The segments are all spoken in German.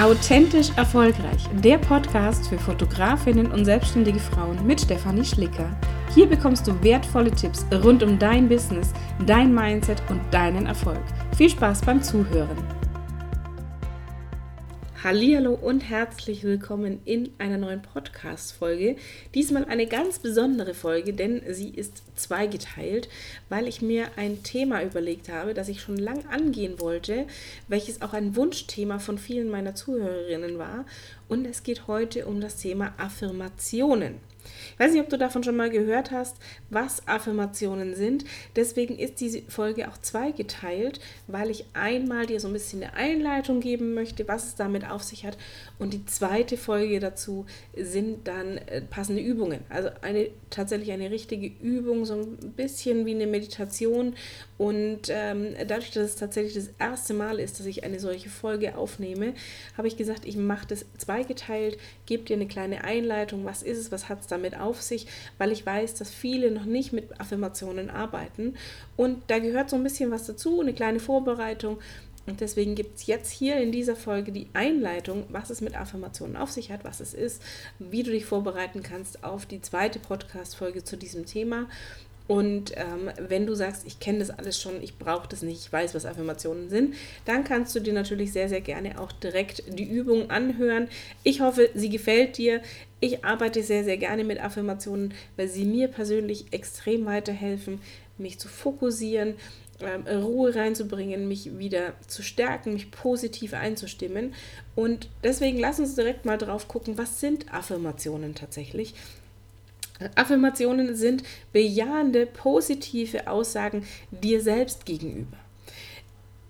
Authentisch erfolgreich, der Podcast für Fotografinnen und selbstständige Frauen mit Stefanie Schlicker. Hier bekommst du wertvolle Tipps rund um dein Business, dein Mindset und deinen Erfolg. Viel Spaß beim Zuhören. Hallo und herzlich willkommen in einer neuen Podcast Folge. Diesmal eine ganz besondere Folge, denn sie ist zweigeteilt, weil ich mir ein Thema überlegt habe, das ich schon lang angehen wollte, welches auch ein Wunschthema von vielen meiner Zuhörerinnen war und es geht heute um das Thema Affirmationen. Ich weiß nicht, ob du davon schon mal gehört hast, was Affirmationen sind. Deswegen ist diese Folge auch zweigeteilt, weil ich einmal dir so ein bisschen eine Einleitung geben möchte, was es damit auf sich hat. Und die zweite Folge dazu sind dann äh, passende Übungen. Also eine tatsächlich eine richtige Übung, so ein bisschen wie eine Meditation. Und ähm, dadurch, dass es tatsächlich das erste Mal ist, dass ich eine solche Folge aufnehme, habe ich gesagt, ich mache das zweigeteilt, gebe dir eine kleine Einleitung, was ist es, was hat es damit auf sich, weil ich weiß, dass viele noch nicht mit Affirmationen arbeiten. Und da gehört so ein bisschen was dazu, eine kleine Vorbereitung. Und deswegen gibt es jetzt hier in dieser Folge die Einleitung, was es mit Affirmationen auf sich hat, was es ist, wie du dich vorbereiten kannst auf die zweite Podcast-Folge zu diesem Thema. Und ähm, wenn du sagst, ich kenne das alles schon, ich brauche das nicht, ich weiß, was Affirmationen sind, dann kannst du dir natürlich sehr, sehr gerne auch direkt die Übung anhören. Ich hoffe, sie gefällt dir. Ich arbeite sehr, sehr gerne mit Affirmationen, weil sie mir persönlich extrem weiterhelfen, mich zu fokussieren, ähm, Ruhe reinzubringen, mich wieder zu stärken, mich positiv einzustimmen. Und deswegen lass uns direkt mal drauf gucken, was sind Affirmationen tatsächlich Affirmationen sind bejahende, positive Aussagen dir selbst gegenüber.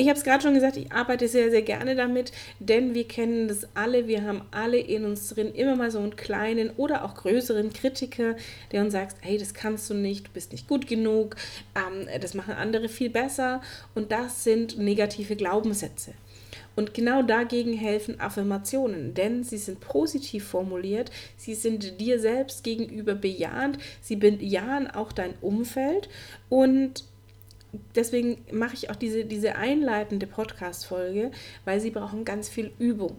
Ich habe es gerade schon gesagt, ich arbeite sehr, sehr gerne damit, denn wir kennen das alle, wir haben alle in uns drin immer mal so einen kleinen oder auch größeren Kritiker, der uns sagt, hey, das kannst du nicht, du bist nicht gut genug, ähm, das machen andere viel besser und das sind negative Glaubenssätze. Und genau dagegen helfen Affirmationen, denn sie sind positiv formuliert, sie sind dir selbst gegenüber bejahend, sie bejahen auch dein Umfeld und deswegen mache ich auch diese, diese einleitende Podcast-Folge, weil sie brauchen ganz viel Übung.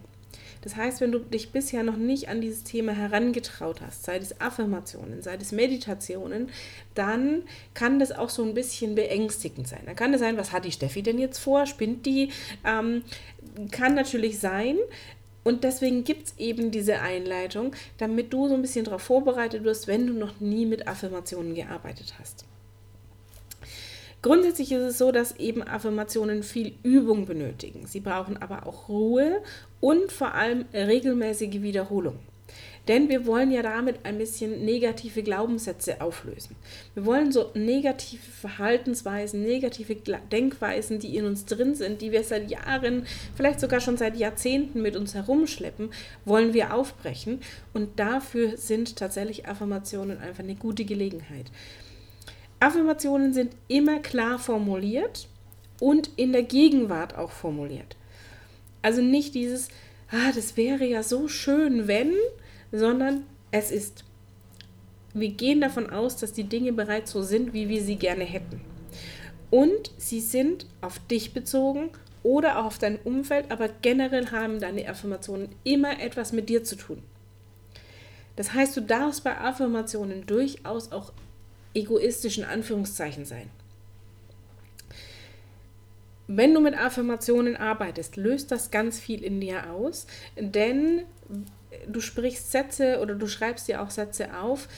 Das heißt, wenn du dich bisher noch nicht an dieses Thema herangetraut hast, sei es Affirmationen, sei es Meditationen, dann kann das auch so ein bisschen beängstigend sein. Dann kann es sein, was hat die Steffi denn jetzt vor? Spinnt die? Ähm, kann natürlich sein. Und deswegen gibt es eben diese Einleitung, damit du so ein bisschen darauf vorbereitet wirst, wenn du noch nie mit Affirmationen gearbeitet hast. Grundsätzlich ist es so, dass eben Affirmationen viel Übung benötigen. Sie brauchen aber auch Ruhe und vor allem regelmäßige Wiederholung. Denn wir wollen ja damit ein bisschen negative Glaubenssätze auflösen. Wir wollen so negative Verhaltensweisen, negative Denkweisen, die in uns drin sind, die wir seit Jahren, vielleicht sogar schon seit Jahrzehnten mit uns herumschleppen, wollen wir aufbrechen. Und dafür sind tatsächlich Affirmationen einfach eine gute Gelegenheit. Affirmationen sind immer klar formuliert und in der Gegenwart auch formuliert. Also nicht dieses, ah, das wäre ja so schön, wenn, sondern es ist. Wir gehen davon aus, dass die Dinge bereits so sind, wie wir sie gerne hätten. Und sie sind auf dich bezogen oder auch auf dein Umfeld, aber generell haben deine Affirmationen immer etwas mit dir zu tun. Das heißt, du darfst bei Affirmationen durchaus auch egoistischen Anführungszeichen sein. Wenn du mit Affirmationen arbeitest, löst das ganz viel in dir aus, denn du sprichst Sätze oder du schreibst dir auch Sätze auf,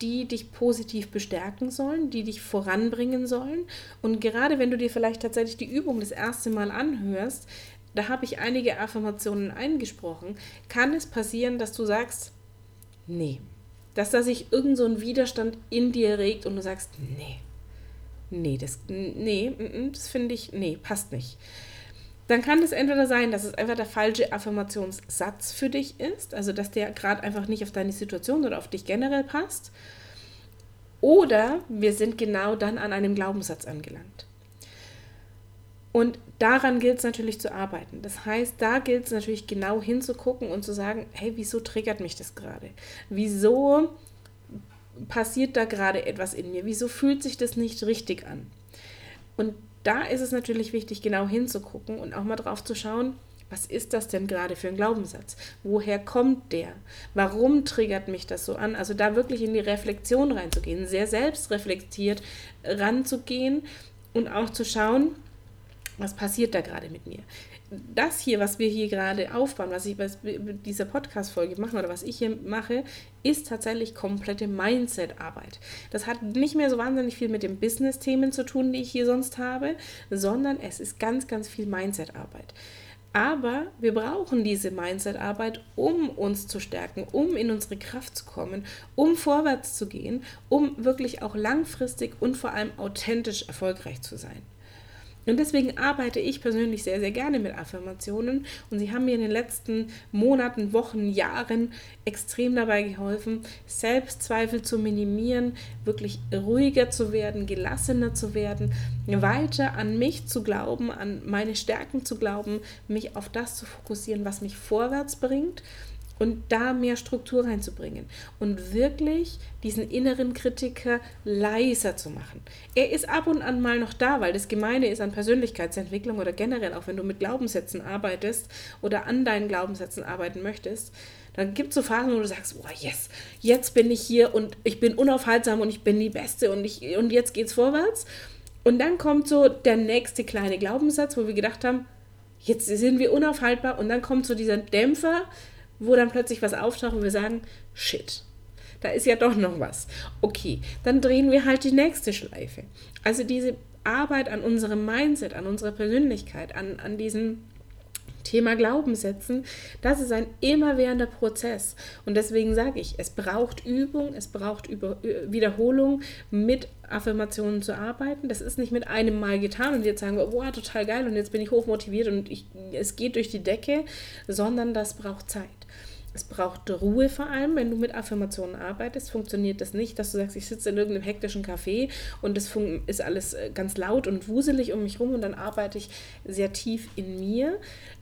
die dich positiv bestärken sollen, die dich voranbringen sollen. Und gerade wenn du dir vielleicht tatsächlich die Übung das erste Mal anhörst, da habe ich einige Affirmationen eingesprochen, kann es passieren, dass du sagst, nee, dass da sich irgend so ein Widerstand in dir regt und du sagst, nee, nee, das, nee, das finde ich, nee, passt nicht dann kann es entweder sein, dass es einfach der falsche Affirmationssatz für dich ist, also dass der gerade einfach nicht auf deine Situation oder auf dich generell passt. Oder wir sind genau dann an einem Glaubenssatz angelangt. Und daran gilt es natürlich zu arbeiten. Das heißt, da gilt es natürlich genau hinzugucken und zu sagen, hey, wieso triggert mich das gerade? Wieso passiert da gerade etwas in mir? Wieso fühlt sich das nicht richtig an? Und da ist es natürlich wichtig, genau hinzugucken und auch mal drauf zu schauen, was ist das denn gerade für ein Glaubenssatz? Woher kommt der? Warum triggert mich das so an? Also da wirklich in die Reflexion reinzugehen, sehr selbstreflektiert ranzugehen und auch zu schauen, was passiert da gerade mit mir? Das hier, was wir hier gerade aufbauen, was ich bei dieser Podcast-Folge mache oder was ich hier mache, ist tatsächlich komplette Mindset-Arbeit. Das hat nicht mehr so wahnsinnig viel mit den Business-Themen zu tun, die ich hier sonst habe, sondern es ist ganz, ganz viel Mindset-Arbeit. Aber wir brauchen diese Mindset-Arbeit, um uns zu stärken, um in unsere Kraft zu kommen, um vorwärts zu gehen, um wirklich auch langfristig und vor allem authentisch erfolgreich zu sein. Und deswegen arbeite ich persönlich sehr, sehr gerne mit Affirmationen. Und sie haben mir in den letzten Monaten, Wochen, Jahren extrem dabei geholfen, Selbstzweifel zu minimieren, wirklich ruhiger zu werden, gelassener zu werden, weiter an mich zu glauben, an meine Stärken zu glauben, mich auf das zu fokussieren, was mich vorwärts bringt und da mehr Struktur reinzubringen und wirklich diesen inneren Kritiker leiser zu machen. Er ist ab und an mal noch da, weil das Gemeine ist an Persönlichkeitsentwicklung oder generell auch wenn du mit Glaubenssätzen arbeitest oder an deinen Glaubenssätzen arbeiten möchtest, dann gibt es so Phasen, wo du sagst, oh yes, jetzt bin ich hier und ich bin unaufhaltsam und ich bin die Beste und, ich, und jetzt geht's vorwärts. Und dann kommt so der nächste kleine Glaubenssatz, wo wir gedacht haben, jetzt sind wir unaufhaltbar und dann kommt so dieser Dämpfer, wo dann plötzlich was auftaucht und wir sagen, shit, da ist ja doch noch was. Okay, dann drehen wir halt die nächste Schleife. Also diese Arbeit an unserem Mindset, an unserer Persönlichkeit, an, an diesem Thema Glaubenssätzen, das ist ein immerwährender Prozess. Und deswegen sage ich, es braucht Übung, es braucht Über Wiederholung, mit Affirmationen zu arbeiten. Das ist nicht mit einem Mal getan und jetzt sagen wir, wow, total geil und jetzt bin ich hochmotiviert und ich, es geht durch die Decke, sondern das braucht Zeit. Es braucht Ruhe vor allem, wenn du mit Affirmationen arbeitest, funktioniert das nicht, dass du sagst, ich sitze in irgendeinem hektischen Café und es ist alles äh, ganz laut und wuselig um mich rum und dann arbeite ich sehr tief in mir.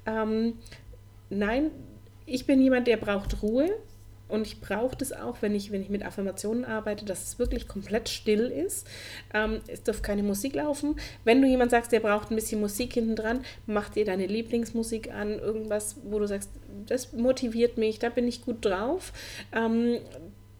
Ähm, nein, ich bin jemand, der braucht Ruhe, und ich brauche das auch, wenn ich, wenn ich mit Affirmationen arbeite, dass es wirklich komplett still ist. Ähm, es darf keine Musik laufen. Wenn du jemand sagst, der braucht ein bisschen Musik hinten dran, mach dir deine Lieblingsmusik an, irgendwas, wo du sagst, das motiviert mich, da bin ich gut drauf. Ähm,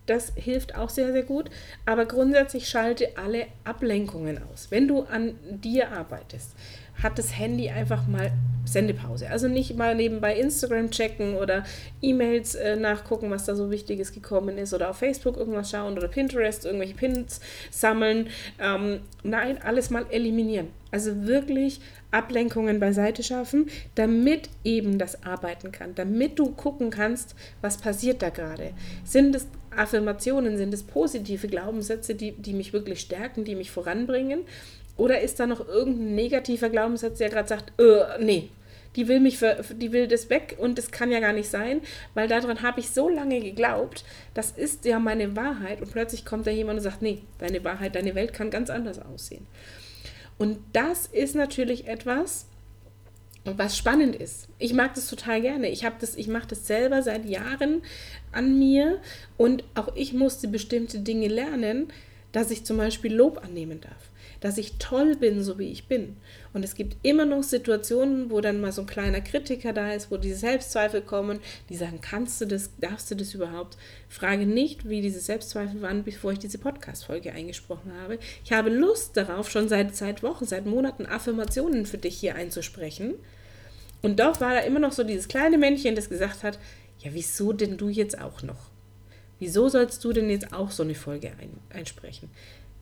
das hilft auch sehr, sehr gut. Aber grundsätzlich schalte alle Ablenkungen aus. Wenn du an dir arbeitest, hat das Handy einfach mal Sendepause. Also nicht mal nebenbei Instagram checken oder E-Mails äh, nachgucken, was da so Wichtiges gekommen ist oder auf Facebook irgendwas schauen oder Pinterest irgendwelche Pins sammeln. Ähm, nein, alles mal eliminieren. Also wirklich Ablenkungen beiseite schaffen, damit eben das arbeiten kann, damit du gucken kannst, was passiert da gerade. Sind es Affirmationen, sind es positive Glaubenssätze, die, die mich wirklich stärken, die mich voranbringen? Oder ist da noch irgendein negativer Glaubenssatz, der gerade sagt, äh, nee, die will mich, für, die will das weg und das kann ja gar nicht sein, weil daran habe ich so lange geglaubt, das ist ja meine Wahrheit und plötzlich kommt da jemand und sagt, nee, deine Wahrheit, deine Welt kann ganz anders aussehen. Und das ist natürlich etwas, was spannend ist. Ich mag das total gerne. Ich habe das, ich mache das selber seit Jahren an mir und auch ich musste bestimmte Dinge lernen, dass ich zum Beispiel Lob annehmen darf dass ich toll bin, so wie ich bin. Und es gibt immer noch Situationen, wo dann mal so ein kleiner Kritiker da ist, wo diese Selbstzweifel kommen, die sagen, kannst du das, darfst du das überhaupt? Frage nicht, wie diese Selbstzweifel waren, bevor ich diese Podcast-Folge eingesprochen habe. Ich habe Lust darauf, schon seit, seit Wochen, seit Monaten Affirmationen für dich hier einzusprechen. Und doch war da immer noch so dieses kleine Männchen, das gesagt hat, ja, wieso denn du jetzt auch noch? Wieso sollst du denn jetzt auch so eine Folge ein, einsprechen?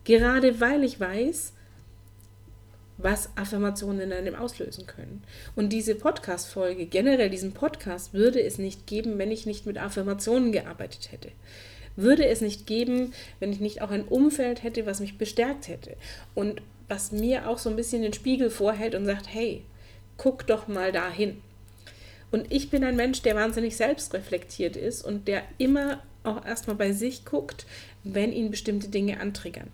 Gerade weil ich weiß, was Affirmationen in einem auslösen können. Und diese Podcast-Folge, generell diesen Podcast, würde es nicht geben, wenn ich nicht mit Affirmationen gearbeitet hätte. Würde es nicht geben, wenn ich nicht auch ein Umfeld hätte, was mich bestärkt hätte. Und was mir auch so ein bisschen den Spiegel vorhält und sagt, hey, guck doch mal dahin. Und ich bin ein Mensch, der wahnsinnig selbstreflektiert ist und der immer auch erstmal bei sich guckt, wenn ihn bestimmte Dinge antriggern.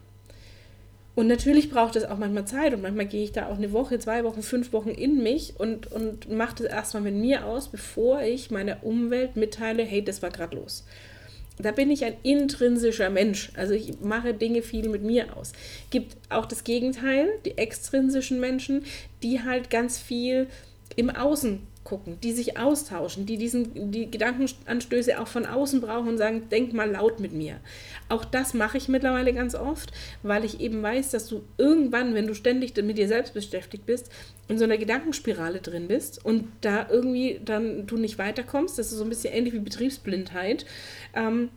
Und natürlich braucht es auch manchmal Zeit und manchmal gehe ich da auch eine Woche, zwei Wochen, fünf Wochen in mich und, und mache das erstmal mit mir aus, bevor ich meiner Umwelt mitteile, hey, das war gerade los. Da bin ich ein intrinsischer Mensch. Also ich mache Dinge viel mit mir aus. Gibt auch das Gegenteil, die extrinsischen Menschen, die halt ganz viel im Außen gucken, die sich austauschen, die diesen, die Gedankenanstöße auch von außen brauchen und sagen, denk mal laut mit mir. Auch das mache ich mittlerweile ganz oft, weil ich eben weiß, dass du irgendwann, wenn du ständig mit dir selbst beschäftigt bist, in so einer Gedankenspirale drin bist und da irgendwie dann du nicht weiterkommst. Das ist so ein bisschen ähnlich wie Betriebsblindheit. Ähm,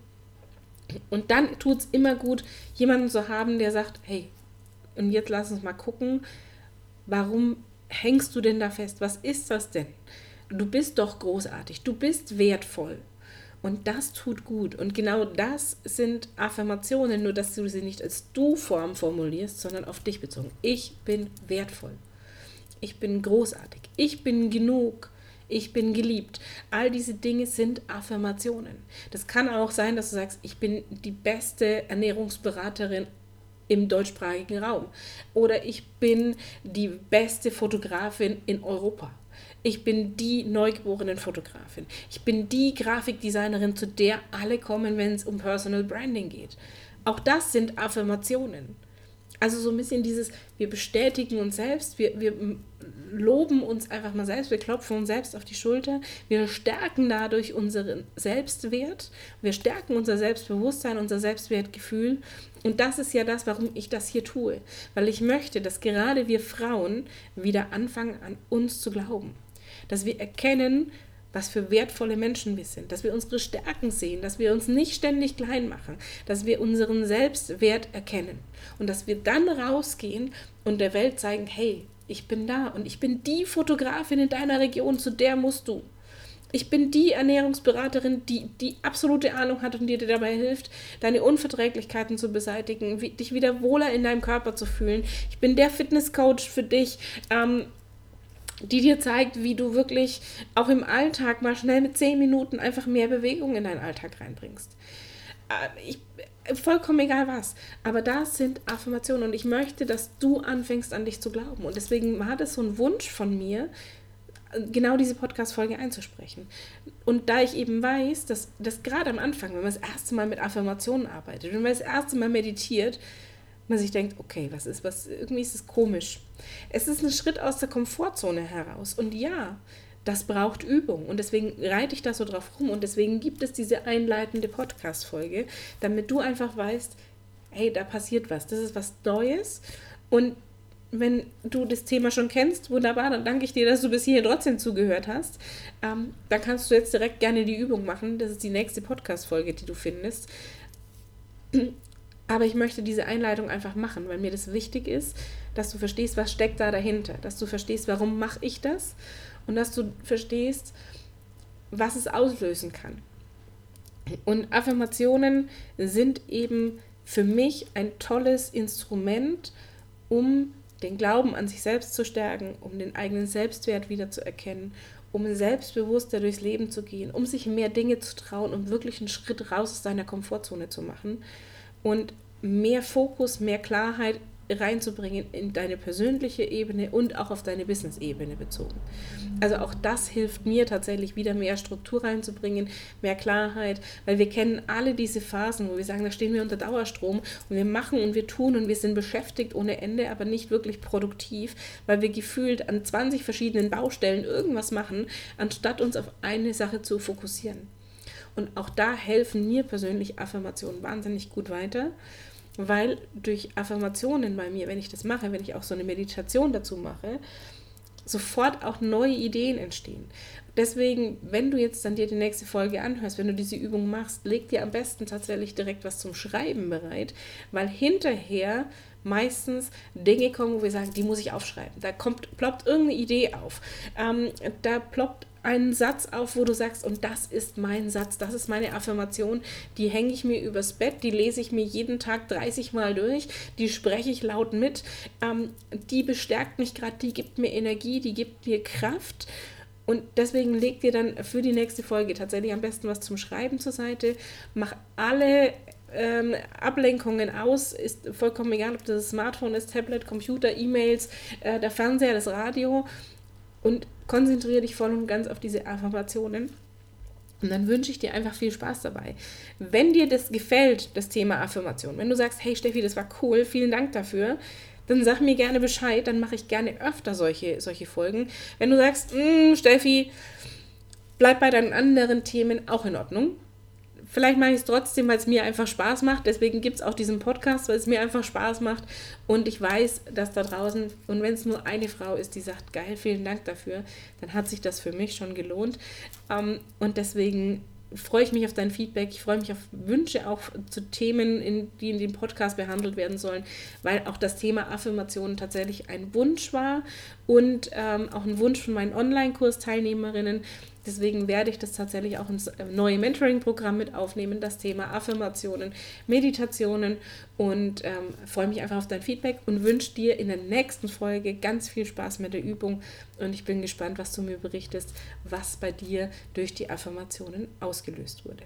und dann tut es immer gut, jemanden zu haben, der sagt, hey, und jetzt lass uns mal gucken, warum hängst du denn da fest? Was ist das denn? Du bist doch großartig, du bist wertvoll. Und das tut gut. Und genau das sind Affirmationen, nur dass du sie nicht als Du-Form formulierst, sondern auf dich bezogen. Ich bin wertvoll. Ich bin großartig. Ich bin genug. Ich bin geliebt. All diese Dinge sind Affirmationen. Das kann auch sein, dass du sagst, ich bin die beste Ernährungsberaterin im deutschsprachigen Raum. Oder ich bin die beste Fotografin in Europa. Ich bin die neugeborene Fotografin. Ich bin die Grafikdesignerin, zu der alle kommen, wenn es um Personal Branding geht. Auch das sind Affirmationen. Also so ein bisschen dieses, wir bestätigen uns selbst, wir, wir loben uns einfach mal selbst, wir klopfen uns selbst auf die Schulter, wir stärken dadurch unseren Selbstwert, wir stärken unser Selbstbewusstsein, unser Selbstwertgefühl. Und das ist ja das, warum ich das hier tue. Weil ich möchte, dass gerade wir Frauen wieder anfangen, an uns zu glauben. Dass wir erkennen, was für wertvolle Menschen wir sind, dass wir unsere Stärken sehen, dass wir uns nicht ständig klein machen, dass wir unseren Selbstwert erkennen und dass wir dann rausgehen und der Welt zeigen, hey, ich bin da und ich bin die Fotografin in deiner Region, zu der musst du. Ich bin die Ernährungsberaterin, die die absolute Ahnung hat und dir dabei hilft, deine Unverträglichkeiten zu beseitigen, dich wieder wohler in deinem Körper zu fühlen. Ich bin der Fitnesscoach für dich, ähm, die dir zeigt, wie du wirklich auch im Alltag mal schnell mit zehn Minuten einfach mehr Bewegung in deinen Alltag reinbringst. Äh, ich, vollkommen egal was. Aber das sind Affirmationen und ich möchte, dass du anfängst an dich zu glauben. Und deswegen war das so ein Wunsch von mir, genau diese Podcast-Folge einzusprechen. Und da ich eben weiß, dass, dass gerade am Anfang, wenn man das erste Mal mit Affirmationen arbeitet, wenn man das erste Mal meditiert, man sich denkt, okay, was ist, was, irgendwie ist es komisch. Es ist ein Schritt aus der Komfortzone heraus. Und ja, das braucht Übung. Und deswegen reite ich da so drauf rum. Und deswegen gibt es diese einleitende Podcast-Folge, damit du einfach weißt, hey, da passiert was. Das ist was Neues. Und wenn du das Thema schon kennst, wunderbar, dann danke ich dir, dass du bis hierhin trotzdem zugehört hast. Ähm, dann kannst du jetzt direkt gerne die Übung machen. Das ist die nächste Podcast-Folge, die du findest. Aber ich möchte diese Einleitung einfach machen, weil mir das wichtig ist, dass du verstehst, was steckt da dahinter, dass du verstehst, warum mache ich das? Und dass du verstehst, was es auslösen kann. Und Affirmationen sind eben für mich ein tolles Instrument, um den Glauben an sich selbst zu stärken, um den eigenen Selbstwert wieder zu erkennen, um selbstbewusster durchs Leben zu gehen, um sich mehr Dinge zu trauen, um wirklich einen Schritt raus aus deiner Komfortzone zu machen und mehr Fokus, mehr Klarheit reinzubringen in deine persönliche Ebene und auch auf deine Business-Ebene bezogen. Also auch das hilft mir tatsächlich wieder mehr Struktur reinzubringen, mehr Klarheit, weil wir kennen alle diese Phasen, wo wir sagen, da stehen wir unter Dauerstrom und wir machen und wir tun und wir sind beschäftigt ohne Ende, aber nicht wirklich produktiv, weil wir gefühlt an 20 verschiedenen Baustellen irgendwas machen, anstatt uns auf eine Sache zu fokussieren. Und auch da helfen mir persönlich Affirmationen wahnsinnig gut weiter weil durch Affirmationen bei mir, wenn ich das mache, wenn ich auch so eine Meditation dazu mache, sofort auch neue Ideen entstehen. Deswegen, wenn du jetzt dann dir die nächste Folge anhörst, wenn du diese Übung machst, leg dir am besten tatsächlich direkt was zum Schreiben bereit, weil hinterher meistens Dinge kommen, wo wir sagen, die muss ich aufschreiben. Da kommt, ploppt irgendeine Idee auf. Ähm, da ploppt einen Satz auf, wo du sagst, und das ist mein Satz, das ist meine Affirmation, die hänge ich mir übers Bett, die lese ich mir jeden Tag 30 Mal durch, die spreche ich laut mit, ähm, die bestärkt mich gerade, die gibt mir Energie, die gibt mir Kraft. Und deswegen leg dir dann für die nächste Folge tatsächlich am besten was zum Schreiben zur Seite. Mach alle ähm, Ablenkungen aus. Ist vollkommen egal, ob das Smartphone ist, Tablet, Computer, E-Mails, äh, der Fernseher, das Radio. Und konzentriere dich voll und ganz auf diese Affirmationen. Und dann wünsche ich dir einfach viel Spaß dabei. Wenn dir das gefällt, das Thema Affirmation, wenn du sagst, hey Steffi, das war cool, vielen Dank dafür, dann sag mir gerne Bescheid, dann mache ich gerne öfter solche, solche Folgen. Wenn du sagst, hm, Steffi, bleib bei deinen anderen Themen, auch in Ordnung. Vielleicht mache ich es trotzdem, weil es mir einfach Spaß macht. Deswegen gibt es auch diesen Podcast, weil es mir einfach Spaß macht. Und ich weiß, dass da draußen, und wenn es nur eine Frau ist, die sagt, geil, vielen Dank dafür, dann hat sich das für mich schon gelohnt. Ähm, und deswegen freue ich mich auf dein Feedback. Ich freue mich auf Wünsche auch zu Themen, in, die in dem Podcast behandelt werden sollen, weil auch das Thema Affirmationen tatsächlich ein Wunsch war und ähm, auch ein Wunsch von meinen Online-Kurs-Teilnehmerinnen. Deswegen werde ich das tatsächlich auch ins äh, neue Mentoring-Programm mit aufnehmen, das Thema Affirmationen, Meditationen und ähm, freue mich einfach auf dein Feedback und wünsche dir in der nächsten Folge ganz viel Spaß mit der Übung und ich bin gespannt, was du mir berichtest, was bei dir durch die Affirmationen ausgelöst wurde.